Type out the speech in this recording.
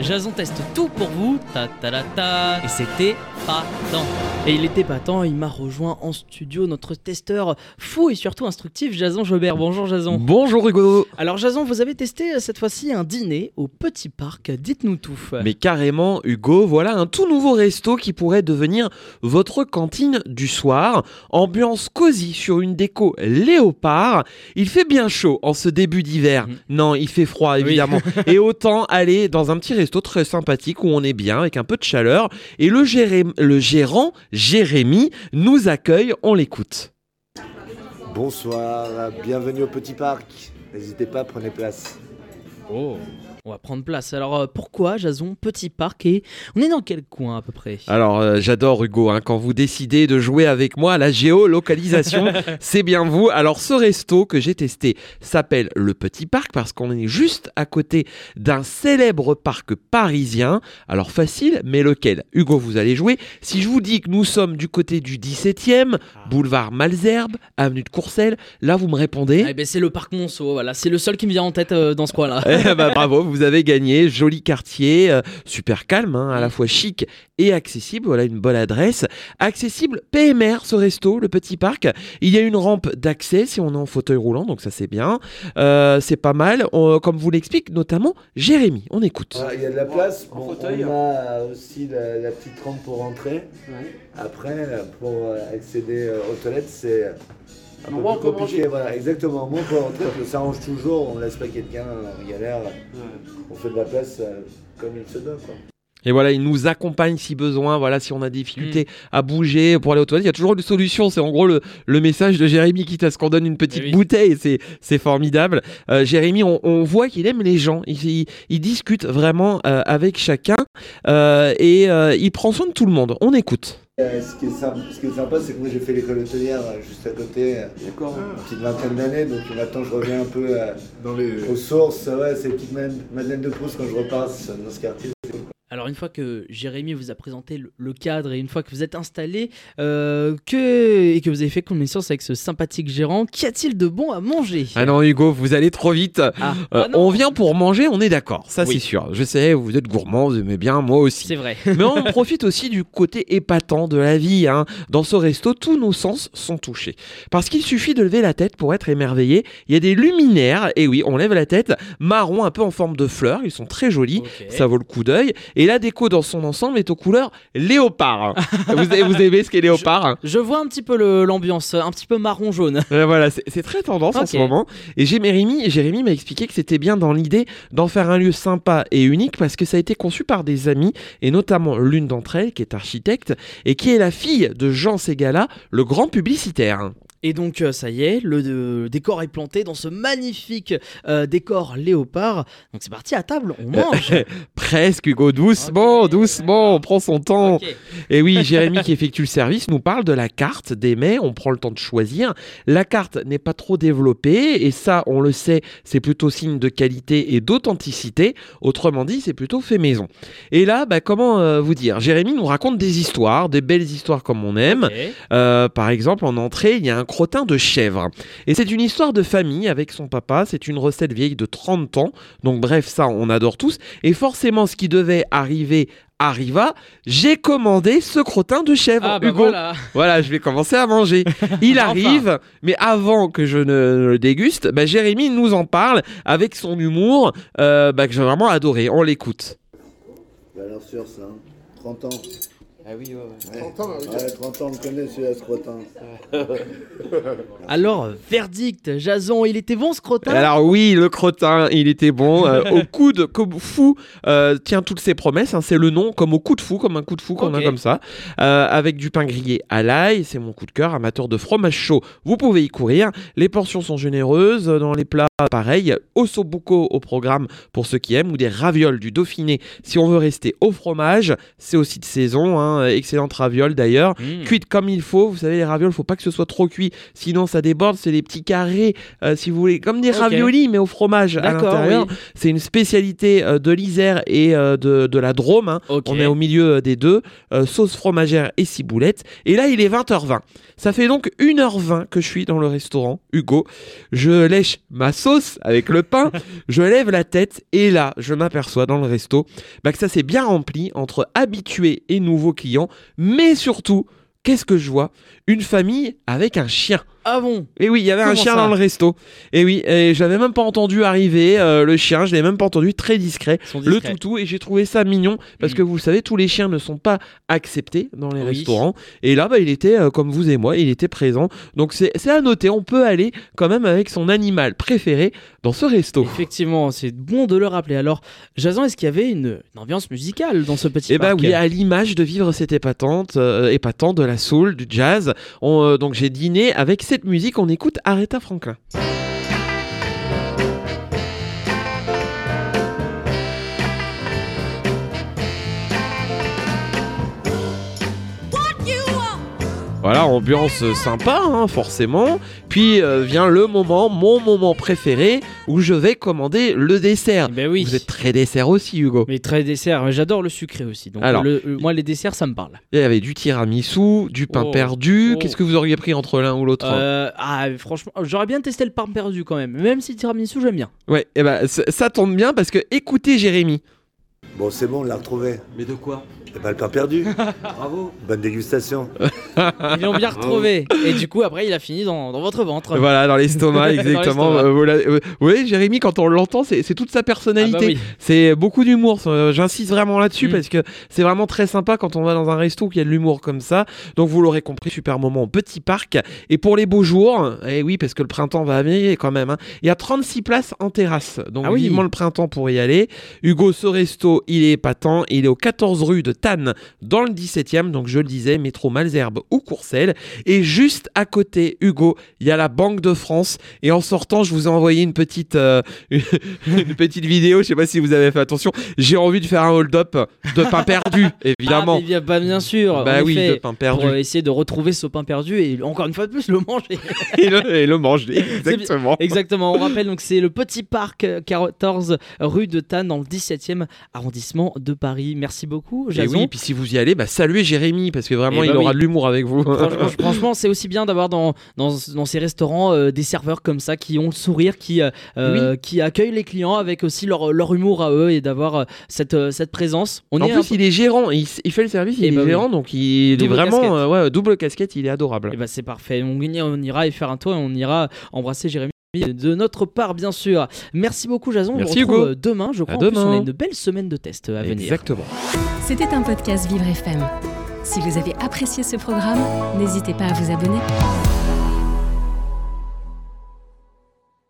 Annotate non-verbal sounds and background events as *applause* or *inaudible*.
Jason teste tout pour vous, ta ta ta ta, et c'était pas tant. Et il était pas temps, il m'a rejoint en studio, notre testeur fou et surtout instructif, Jason Jobert. Bonjour Jason. Bonjour Hugo. Alors Jason, vous avez testé euh, cette fois-ci un dîner au Petit Parc, dites-nous tout. Mais carrément Hugo, voilà un tout nouveau resto qui pourrait devenir votre cantine du soir. Ambiance cosy sur une déco léopard. Il fait bien chaud en ce début d'hiver. Mhm. Non, il fait froid évidemment. *laughs* et autant aller dans un petit resto très sympathique où on est bien avec un peu de chaleur. Et le, géré- le gérant, Jérémy, nous accueille, on l'écoute. Bonsoir, bienvenue au Petit Parc. N'hésitez pas, prenez place. Oh. On va prendre place. Alors euh, pourquoi Jason Petit Parc et on est dans quel coin à peu près? Alors euh, j'adore Hugo, hein, quand vous décidez de jouer avec moi à la géolocalisation, *laughs* c'est bien vous. Alors ce resto que j'ai testé s'appelle le Petit Parc parce qu'on est juste à côté d'un célèbre parc parisien. Alors facile, mais lequel? Hugo, vous allez jouer. Si je vous dis que nous sommes du côté du 17e, boulevard Malzerbe, avenue de Courcelles, là vous me répondez? Eh ben, c'est le parc Monceau, voilà, c'est le seul qui me vient en tête euh, dans ce coin-là. Eh bah, bravo, *laughs* vous avez gagné. Joli quartier, euh, super calme, hein, à la fois chic et accessible. Voilà une bonne adresse. Accessible PMR, ce resto, le petit parc. Il y a une rampe d'accès si on est en fauteuil roulant, donc ça c'est bien. Euh, c'est pas mal. On- comme vous l'explique notamment Jérémy. On écoute. Voilà, Il y a de la place. En Bon, fauteuil. on a aussi la, la petite rampe pour rentrer. Après, pour accéder euh, aux toilettes, c'est un peu moins, plus compliqué. Voilà, exactement. Moins, pour rentrer, on s'arrange toujours. On laisse pas quelqu'un en galère. On fait de la place euh, comme il se doit. Quoi. Et voilà, il nous accompagne si besoin. Voilà, si on a des difficultés à bouger pour aller aux toilettes, il y a toujours une solution. C'est en gros le, le message de Jérémy, quitte à ce qu'on donne une petite Eh oui. bouteille. C'est, c'est formidable. Euh, Jérémy, on, on voit qu'il aime les gens. Il, il- il discute vraiment euh, avec chacun euh, et euh, il prend soin de tout le monde. On écoute. Euh, ce, qui est sympa, ce qui est sympa, c'est que moi j'ai fait l'école hôtelière euh, juste à côté, euh, D'accord. une petite vingtaine d'années. Donc maintenant, je reviens un peu Dans les. aux sources. Ouais, ces petites Madeleine Madeleine de Proust quand je repasse dans ce quartier. Alors une fois que Jérémy vous a présenté le, le cadre et une fois que vous êtes installé euh, que, et que vous avez fait connaissance avec ce sympathique gérant, qu'y a-t-il de bon à manger? Ah non, Hugo, vous allez trop vite. Ah, Euh, ah on vient pour manger, on est d'accord. Ça, Oui. c'est sûr. Je sais, vous êtes gourmand, vous aimez bien, moi aussi. c'est vrai. Mais on profite aussi du côté épatant de la vie. hein. Dans ce resto, tous nos sens sont touchés. Parce qu'il suffit de lever la tête pour être émerveillé. Il y a des luminaires, et oui, on lève la tête, marron un peu en forme de fleurs, ils sont très jolis. Ça vaut le coup d'œil. Et la déco dans son ensemble est aux couleurs léopard. vous, avez- vous aimez ce qu'est léopard? Je vois un petit peu l'ambiance, un petit peu marron-jaune. Euh, voilà, c'est très tendance en ce moment. Et Jérémy, Jérémy m'a expliqué que c'était bien dans l'idée d'en faire un lieu sympa et unique parce que ça a été conçu par des amis et notamment l'une d'entre elles qui est architecte et qui est la fille de Jean Ségala, le grand publicitaire. Et donc euh, ça y est, le, le décor est planté dans ce magnifique euh, décor léopard. Donc c'est parti à table, on mange. *laughs* Presque Hugo, doucement, doucement, on prend son temps. Et oui, Jérémy qui effectue le service nous parle de la carte des mets, on prend le temps de choisir. La carte n'est pas trop développée et ça, on le sait, c'est plutôt signe de qualité et d'authenticité. Autrement dit, c'est plutôt fait maison. Et là, bah, comment euh, vous dire? Jérémy nous raconte des histoires, des belles histoires comme on aime. Euh, par exemple, en entrée, il y a un crottin de chèvre. Et c'est une histoire de famille avec son papa. C'est une recette vieille de 30 ans. Donc, bref, ça, on adore tous. Et forcément, ce qui devait arriver arriva. J'ai commandé ce crottin de chèvre. Ah bah Hugo. voilà. Voilà, je vais commencer à manger. *laughs* Il Enfin. arrive, mais avant que je ne le déguste, bah, Jérémy nous en parle avec son humour euh, bah, que j'ai vraiment adoré. On l'écoute. Valeur sûre, ça. hein. 30 ans. Ah oui, ouais, 30 ans, ouais, 30 ans, on connaît celui-là, Scrotin. *laughs* Alors, verdict, Jason, il était bon ce crottin? Alors oui, le crottin, il était bon. euh, *laughs* au coude comme fou, euh, tient toutes ses promesses. hein, c'est le nom, comme au coup de fou, comme un coup de fou qu'on a comme ça. Euh, avec du pain grillé à l'ail, c'est mon coup de cœur. Amateur de fromage chaud, vous pouvez y courir. Les portions sont généreuses. Dans les plats, pareil. Ossobuco au programme pour ceux qui aiment, ou des ravioles du Dauphiné si on veut rester au fromage. C'est aussi de saison. Hein, excellente raviole d'ailleurs. Mmh. Cuite comme il faut, vous savez les ravioles, faut pas que ce soit trop cuit, sinon ça déborde, c'est des petits carrés, euh, si vous voulez, comme des raviolis mais au fromage à l'intérieur. oui. C'est une spécialité euh, de l'Isère et euh, de, de la Drôme. hein. On est au milieu euh, des deux, euh, sauce fromagère et ciboulette. Et là, il est 20h20. Ça fait donc 1h20 que je suis dans le restaurant, Hugo. Je lèche ma sauce avec le pain, *laughs* je lève la tête et là, je m'aperçois dans le resto bah, que ça s'est bien rempli entre habitués et nouveaux clients, mais surtout, qu'est-ce que je vois? Une famille avec un chien. Ah bon? Et oui, il y avait un chien dans le resto. Et oui, et je l'avais même pas entendu arriver, euh, le chien, je l'ai même pas entendu, très discret. Le toutou, et j'ai trouvé ça mignon, parce Mm. que vous le savez, tous les chiens ne sont pas acceptés dans les Oui. restaurants. Et là, bah, il était, euh, comme vous et moi, il était présent. Donc c'est à noter, on peut aller quand même avec son animal préféré dans ce resto. Effectivement, c'est bon de le rappeler. Alors, Jason, est-ce qu'il y avait une, une ambiance musicale dans ce petit Et bah parc? oui, à l'image de vivre cette épatante, euh, épatant de la soul, du jazz. Euh, donc j'ai dîné avec cette musique, on écoute Aretha Franklin. Voilà, ambiance sympa, hein, forcément. Puis euh, vient le moment, mon moment préféré, où je vais commander le dessert. Ben oui. Vous êtes très dessert aussi, Hugo. Mais très dessert, j'adore le sucré aussi. Donc Alors. le- le- moi les desserts ça me parle. Il y avait du tiramisu, du pain Oh. perdu. Oh. Qu'est-ce que vous auriez pris entre l'un ou l'autre Euh, ah franchement, j'aurais bien testé le pain perdu quand même. Même si tiramisu j'aime bien. Ouais, et ben ça ça tombe bien parce que écoutez Jérémy. Bon, c'est bon, on l'a retrouvé. Mais de quoi Et pas le pain perdu. *laughs* Bravo Bonne dégustation. *laughs* Ils l'ont bien retrouvé. Et du coup après il a fini dans, dans votre ventre. Voilà, dans l'estomac, *laughs* Dans exactement. l'estomac. Euh, voilà, euh, oui, Jérémy, quand on l'entend, c'est c'est toute sa Ah bah personnalité. oui. C'est beaucoup d'humour. euh, J'insiste vraiment là-dessus Mm. parce que c'est vraiment très sympa quand on va dans un resto où il y a de l'humour comme ça. Donc vous l'aurez compris, super moment au petit parc. Et pour les beaux jours, et oui, parce que le printemps va venir quand même, hein, il y a 36 places en terrasse. Donc Ah oui. vivement le printemps pour y aller. Hugo, ce resto, il est épatant. Il est au 14 rue de Tannes, dans le 17e. Donc je le disais, métro Malzerbe ou Courcelles. Et juste à côté, Hugo, il y a la Banque de France. Et en sortant, je vous ai envoyé une petite, euh, *laughs* une petite vidéo. Je sais pas si vous avez fait attention. J'ai envie de faire un hold-up de pain perdu, *laughs* évidemment. Ah, mais bien, bah, bien sûr. bah oui, effet, de pain perdu. Pour essayer de retrouver ce pain perdu et encore une fois de plus le manger. *laughs* et, le, et le manger, exactement. Exactement, on rappelle donc c'est le petit parc euh, 14 rue de Tannes dans le 17e arrondissement de Paris. Merci beaucoup Et oui, puis si vous y allez, bah saluez Jérémy parce que vraiment Eh il bah aura oui. de l'humour avec vous. *laughs* Franchement, c'est aussi bien d'avoir dans, dans, dans ces restaurants euh, des serveurs comme ça qui ont le sourire, qui, euh, euh, qui accueillent les clients avec aussi leur, leur humour à eux et d'avoir cette, cette présence. On en est plus, il est gérant, il, fait le service, il Eh est bah oui. gérant, donc il est Double vraiment ouais, double casquette, il est adorable. Eh ben, c'est parfait. On, on ira y faire un tour et on ira embrasser Jérémy. De notre part, bien sûr. Merci beaucoup, Jason. Merci, on se retrouve Hugo. euh, demain. Je crois À en plus, demain. on a une belle semaine de tests à venir. Exactement. C'était un podcast Vivre FM. Si vous avez apprécié ce programme, n'hésitez pas à vous abonner.